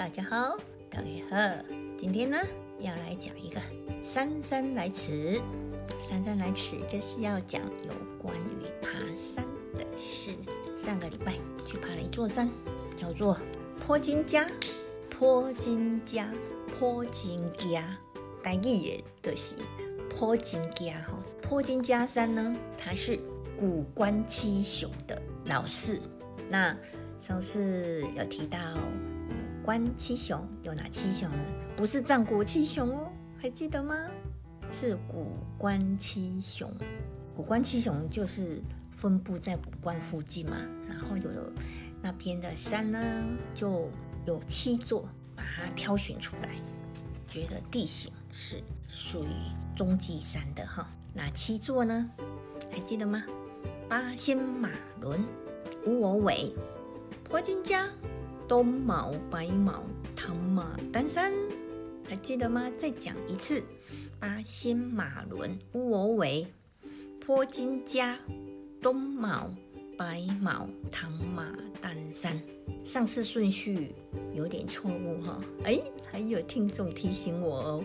大家好，大家好，今天呢要来讲一个姗姗来迟。姗姗来迟就是要讲有关于爬山的事。上个礼拜去爬了一座山，叫做坡金家。坡金家，坡金家，大意也就是坡金家哈。坡金家山呢，它是古关七雄的老四。那上次有提到。关七雄有哪七雄呢？不是战国七雄哦，还记得吗？是古关七雄。古关七雄就是分布在古关附近嘛，然后有那边的山呢，就有七座，把它挑选出来，觉得地形是属于中继山的哈。哪七座呢？还记得吗？八仙马伦、乌偶尾、坡金家。东毛、白毛、唐马、丹山，还记得吗？再讲一次：八仙马伦、乌偶尾、坡金家、东毛、白毛、唐马、丹山。上次顺序有点错误哈。哎，还有听众提醒我哦。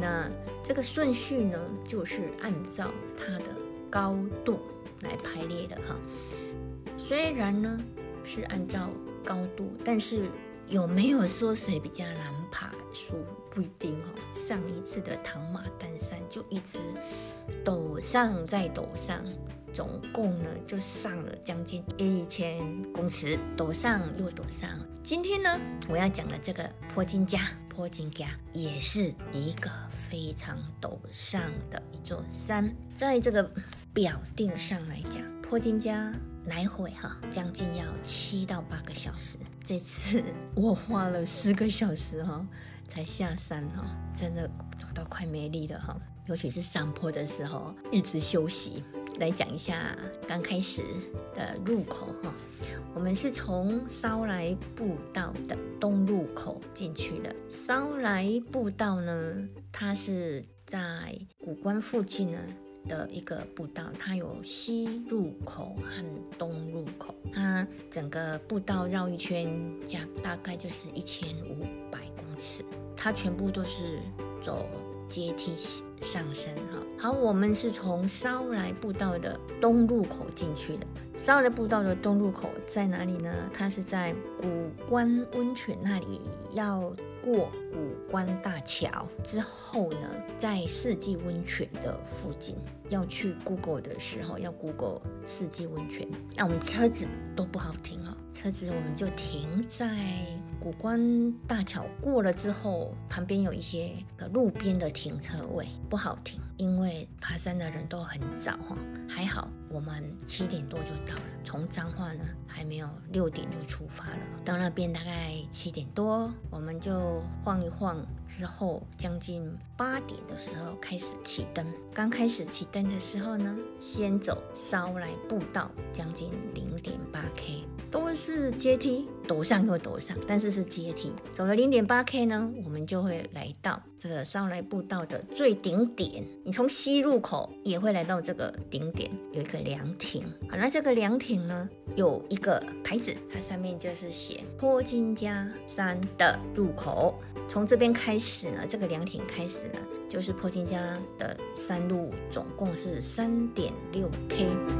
那这个顺序呢，就是按照它的高度来排列的哈。虽然呢是按照。高度，但是有没有说谁比较难爬？说不一定哦。上一次的唐马丹山就一直陡上再陡上，总共呢就上了将近一千公尺，陡上又陡上。今天呢，我要讲的这个坡金家，坡金家也是一个非常陡上的一座山，在这个表定上来讲，坡金家。来回哈，将近要七到八个小时。这次我花了十个小时哈，才下山哈，真的走到快没力了哈。尤其是上坡的时候，一直休息。来讲一下刚开始的入口哈，我们是从烧来步道的东入口进去的。烧来步道呢，它是在古关附近呢。的一个步道，它有西入口和东入口，它整个步道绕一圈，加大概就是一千五百公尺，它全部都是走阶梯上升哈。好，我们是从烧来步道的东入口进去的。烧来步道的东入口在哪里呢？它是在古关温泉那里要。过古关大桥之后呢，在四季温泉的附近，要去 Google 的时候要 Google 四季温泉，那我们车子都不好停哦，车子我们就停在古关大桥过了之后，旁边有一些个路边的停车位，不好停，因为爬山的人都很早哈，还好我们七点多就到了，从彰化呢还没有六点就出发了，到那边大概七点多，我们就。晃一晃之后，将近八点的时候开始启灯。刚开始启灯的时候呢，先走稍来步道，将近零点八 K，都是阶梯，陡上又陡上，但是是阶梯。走了零点八 K 呢，我们就会来到这个上来步道的最顶点。你从西入口也会来到这个顶点，有一个凉亭。好，那这个凉亭呢，有一个牌子，它上面就是写坡金家山的入口。从这边开始呢，这个凉亭开始呢，就是坡金家的山路，总共是三点六 K。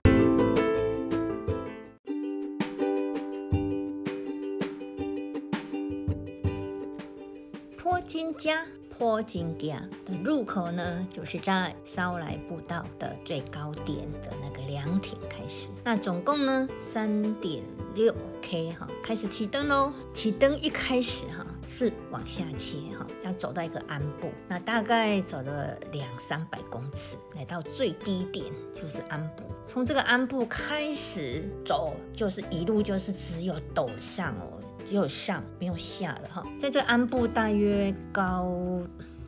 坡金家。坡金家的入口呢，就是在烧来步道的最高点的那个凉亭开始。那总共呢，三点六 K 哈，开始启灯喽。启灯一开始哈，是往下切哈，要走到一个鞍部，那大概走了两三百公尺，来到最低点就是鞍部。从这个鞍部开始走，就是一路就是只有陡上哦。只有上没有下了哈，在这安布大约高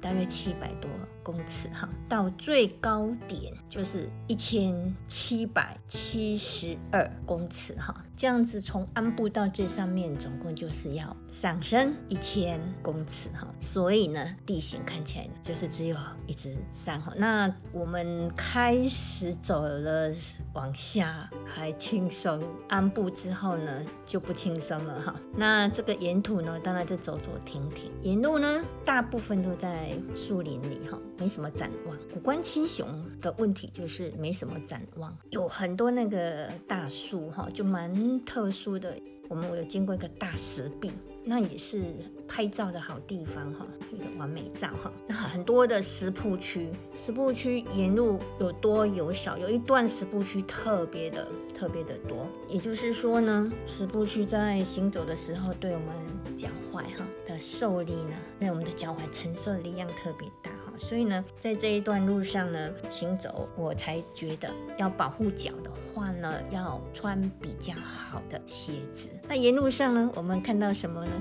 大约七百多。公尺哈，到最高点就是一千七百七十二公尺哈，这样子从安部到最上面，总共就是要上升一千公尺哈。所以呢，地形看起来就是只有一直上哈。那我们开始走了往下还轻松，安部之后呢就不轻松了哈。那这个沿途呢，当然就走走停停，沿路呢大部分都在树林里哈，没什么展望。五官七雄的问题就是没什么展望，有很多那个大树哈，就蛮特殊的。我们我有经过一个大石壁，那也是拍照的好地方哈，一个完美照哈。那很多的石铺区，石铺区沿路有多有少，有一段石铺区特别的特别的多。也就是说呢，石铺区在行走的时候，对我们脚踝哈的受力呢，那我们的脚踝承受力量特别大。所以呢，在这一段路上呢，行走，我才觉得要保护脚的话呢，要穿比较好的鞋子。那沿路上呢，我们看到什么呢？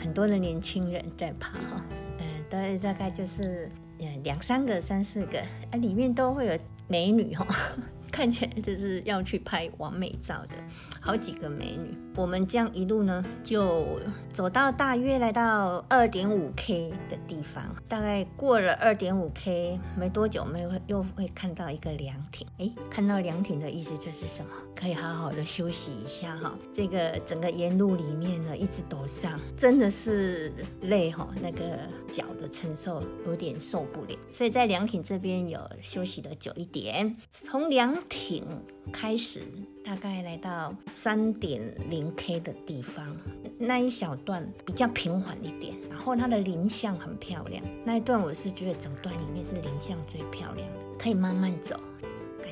很多的年轻人在爬哈，嗯，大大概就是嗯两三个、三四个，啊，里面都会有美女哈。看起来就是要去拍完美照的好几个美女。我们这样一路呢，就走到大约来到二点五 K 的地方。大概过了二点五 K 没多久，没有又会看到一个凉亭。哎，看到凉亭的意思这是什么？可以好好的休息一下哈。这个整个沿路里面呢，一直陡上，真的是累哈。那个脚的承受有点受不了，所以在凉亭这边有休息的久一点。从凉亭开始，大概来到三点零 K 的地方，那一小段比较平缓一点，然后它的林相很漂亮。那一段我是觉得整段里面是林相最漂亮的，可以慢慢走。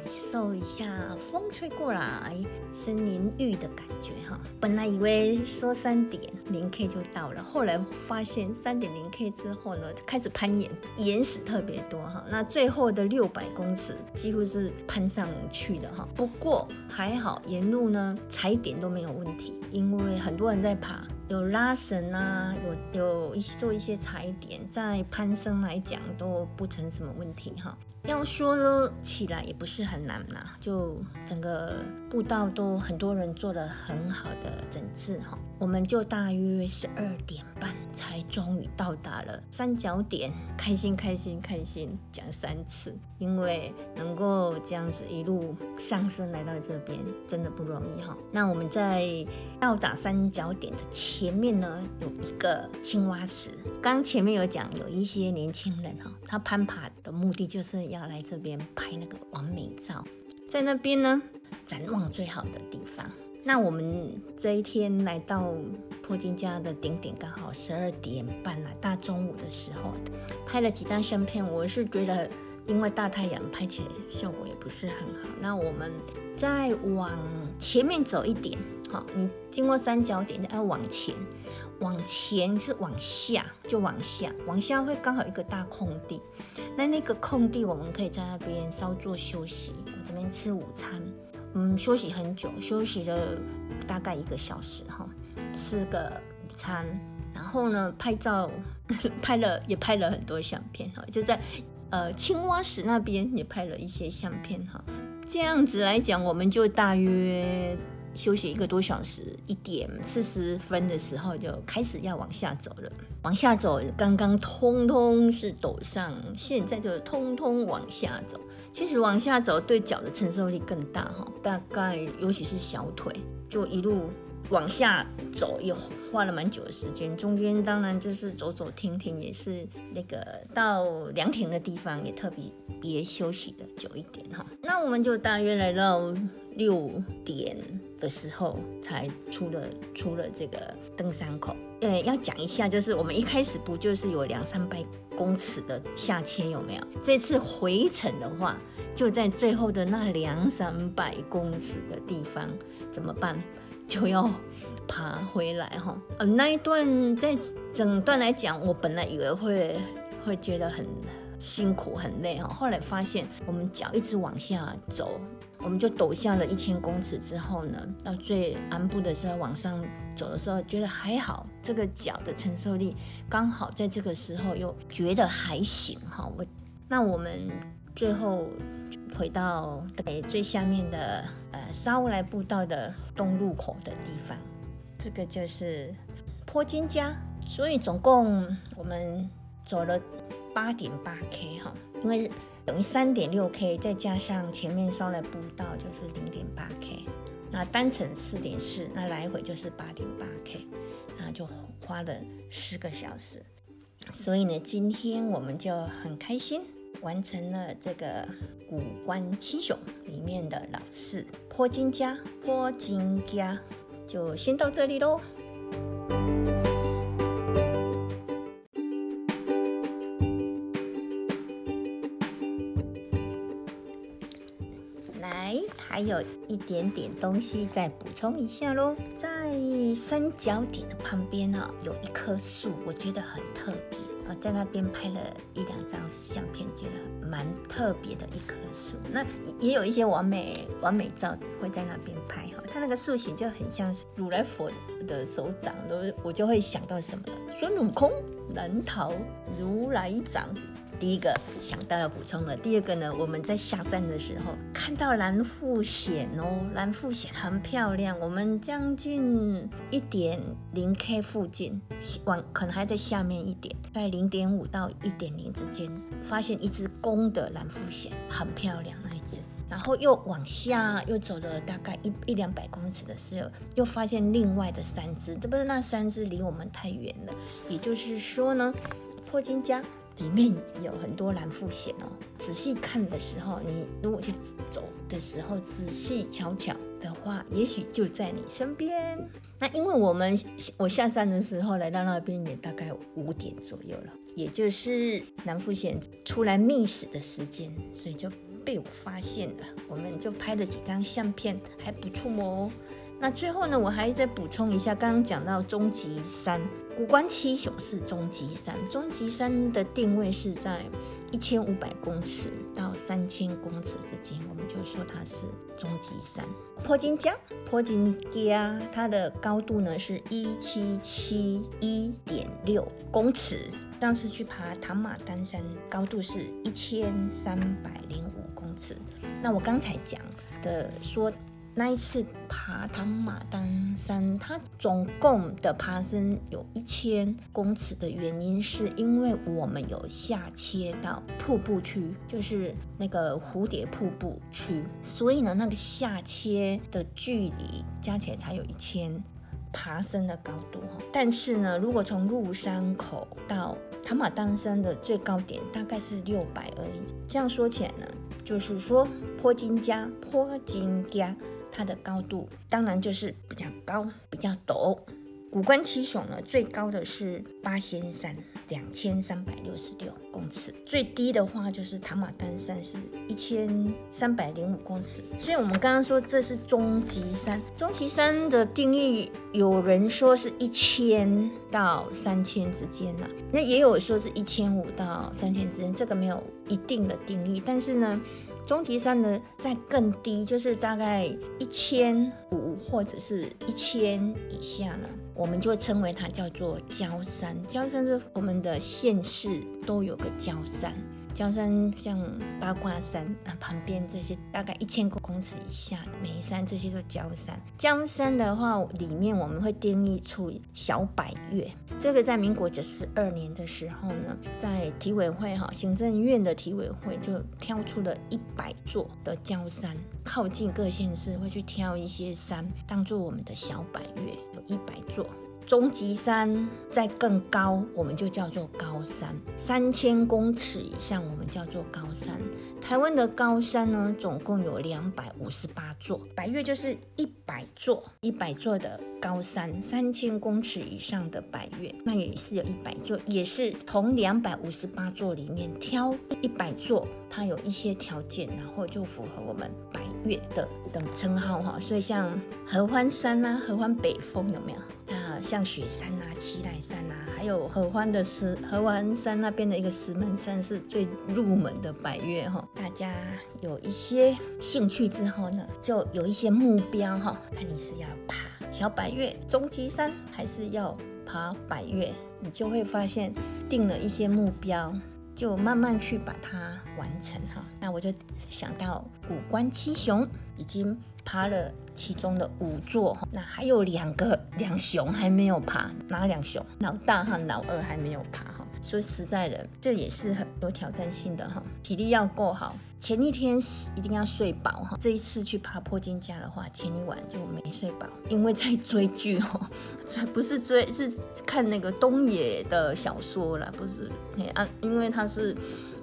感受一下风吹过来，森林浴的感觉哈。本来以为说三点零 K 就到了，后来发现三点零 K 之后呢，开始攀岩，岩石特别多哈。那最后的六百公尺几乎是攀上去的哈。不过还好，沿路呢踩点都没有问题，因为很多人在爬，有拉绳啊，有有一些做一些踩点，在攀升来讲都不成什么问题哈。要说起来也不是很难呐，就整个步道都很多人做了很好的整治哈。我们就大约十二点半才终于到达了三角点，开心开心开心，讲三次，因为能够这样子一路上升来到这边，真的不容易哈。那我们在到达三角点的前面呢，有一个青蛙石。刚前面有讲，有一些年轻人哈，他攀爬的目的就是要来这边拍那个完美照，在那边呢，展望最好的地方。那我们这一天来到破金家的顶点，刚好十二点半了，大中午的时候拍了几张相片。我是觉得，因为大太阳拍起来效果也不是很好。那我们再往前面走一点，好，你经过三角点要往前，往前是往下，就往下，往下会刚好一个大空地。那那个空地，我们可以在那边稍作休息，我这边吃午餐。嗯，休息很久，休息了大概一个小时哈，吃个午餐，然后呢拍照，拍了也拍了很多相片哈，就在呃青蛙石那边也拍了一些相片哈，这样子来讲，我们就大约。休息一个多小时，一点四十分的时候就开始要往下走了。往下走，刚刚通通是陡上，现在就通通往下走。其实往下走对脚的承受力更大哈，大概尤其是小腿，就一路往下走也花了蛮久的时间。中间当然就是走走停停，也是那个到凉亭的地方也特别别休息的久一点哈。那我们就大约来到六点。的时候才出了出了这个登山口，呃，要讲一下，就是我们一开始不就是有两三百公尺的下切有没有？这次回程的话，就在最后的那两三百公尺的地方怎么办？就要爬回来哈。呃，那一段在整段来讲，我本来以为会会觉得很辛苦很累哈，后来发现我们脚一直往下走。我们就抖下了一千公尺之后呢，到最安步的时候往上走的时候，觉得还好，这个脚的承受力刚好在这个时候又觉得还行哈。我那我们最后回到诶最下面的呃沙乌来步道的东入口的地方，这个就是坡金家。所以总共我们走了八点八 K 哈，因为等于三点六 K，再加上前面烧来步道就是零点八 K，那单程四点四，那来回就是八点八 K，那就花了十个小时。所以呢，今天我们就很开心完成了这个古关七雄里面的老四坡金家。坡金家就先到这里喽。有一点点东西再补充一下喽，在三角点的旁边呢，有一棵树，我觉得很特别。我在那边拍了一两张相片，觉得蛮特别的一棵树。那也有一些完美完美照会在那边拍哈。它那个树形就很像如来佛的手掌，都我就会想到什么了？孙悟空、难逃如来掌。第一个想到要补充的，第二个呢，我们在下山的时候看到蓝富险哦，蓝富险很漂亮。我们将近一点零 K 附近，往可能还在下面一点，在零点五到一点零之间，发现一只公的蓝富险，很漂亮那一只。然后又往下又走了大概一一两百公尺的时候，又发现另外的三只，这不是那三只离我们太远了，也就是说呢，破金家。里面有很多蓝腹鹇哦，仔细看的时候，你如果去走的时候，仔细瞧瞧的话，也许就在你身边。那因为我们我下山的时候来到那边也大概五点左右了，也就是蓝腹鹇出来觅食的时间，所以就被我发现了。我们就拍了几张相片，还不错哦。那最后呢，我还再补充一下，刚刚讲到终极山，古关七雄是终极山，终极山的定位是在一千五百公尺到三千公尺之间，我们就说它是终极山。坡金江，坡金江，它的高度呢是一七七一点六公尺。上次去爬唐马丹山，高度是一千三百零五公尺。那我刚才讲的说。那一次爬唐马丹山，它总共的爬升有一千公尺的原因，是因为我们有下切到瀑布区，就是那个蝴蝶瀑布区，所以呢，那个下切的距离加起来才有一千爬升的高度哈。但是呢，如果从入山口到唐马丹山的最高点，大概是六百而已。这样说起来呢，就是说坡金加坡金加。它的高度当然就是比较高、比较陡。古关七雄呢，最高的是八仙山，两千三百六十六公尺；最低的话就是唐马丹山，是一千三百零五公尺。所以，我们刚刚说这是终极山。终极山的定义，有人说是一千到三千之间呢，那也有说是一千五到三千之间，这个没有一定的定义。但是呢。终极山呢，在更低，就是大概一千五或者是一千以下呢，我们就称为它叫做焦山。焦山是我们的县市都有个焦山。焦山像八卦山啊，旁边这些大概一千个公尺以下，眉山这些都焦山。焦山的话，里面我们会定义出小百岳。这个在民国九十二年的时候呢，在体委会哈，行政院的体委会就挑出了一百座的焦山，靠近各县市会去挑一些山，当做我们的小百岳，有一百座。终极山在更高，我们就叫做高山。三千公尺以上，我们叫做高山。台湾的高山呢，总共有两百五十八座，百岳就是一百座，一百座的高山。三千公尺以上的百岳，那也是有一百座，也是从两百五十八座里面挑一百座，它有一些条件，然后就符合我们百岳的的称号哈。所以像合欢山啊，合欢北峰有没有？像雪山啊、七台山啊，还有合欢的石合欢山那边的一个石门山是最入门的百岳哈。大家有一些兴趣之后呢，就有一些目标哈，看你是要爬小百岳、终极山，还是要爬百岳，你就会发现定了一些目标。就慢慢去把它完成哈。那我就想到五关七雄已经爬了其中的五座，那还有两个两熊还没有爬，哪两熊？老大和老二还没有爬哈。说实在的，这也是很有挑战性的哈，体力要够好。前一天一定要睡饱哈。这一次去爬破金家的话，前一晚就没睡饱，因为在追剧哦，不是追是看那个东野的小说啦，不是啊，因为他是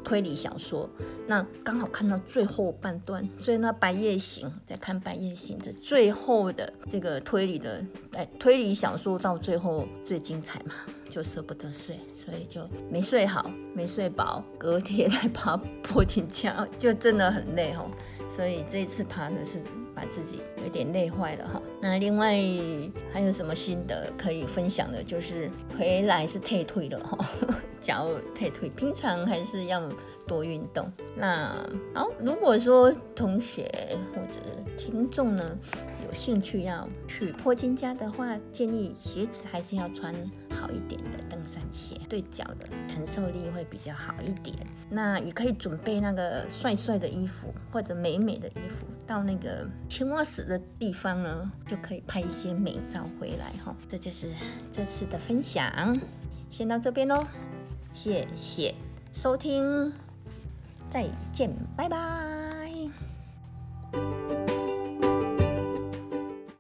推理小说，那刚好看到最后半段，所以那《白夜行》在看《白夜行》的最后的这个推理的哎推理小说到最后最精彩嘛。就舍不得睡，所以就没睡好，没睡饱，隔天来爬破金墙，就真的很累哦。所以这一次爬的，是把自己有点累坏了哈。那另外还有什么心得可以分享的？就是回来是退退了哈，脚退退，平常还是要多运动。那好，如果说同学或者听众呢，有兴趣要去破金家的话，建议鞋子还是要穿。好一点的登山鞋，对脚的承受力会比较好一点。那也可以准备那个帅帅的衣服或者美美的衣服，到那个青蛙死的地方呢，就可以拍一些美照回来哈。这就是这次的分享，先到这边喽，谢谢收听，再见，拜拜。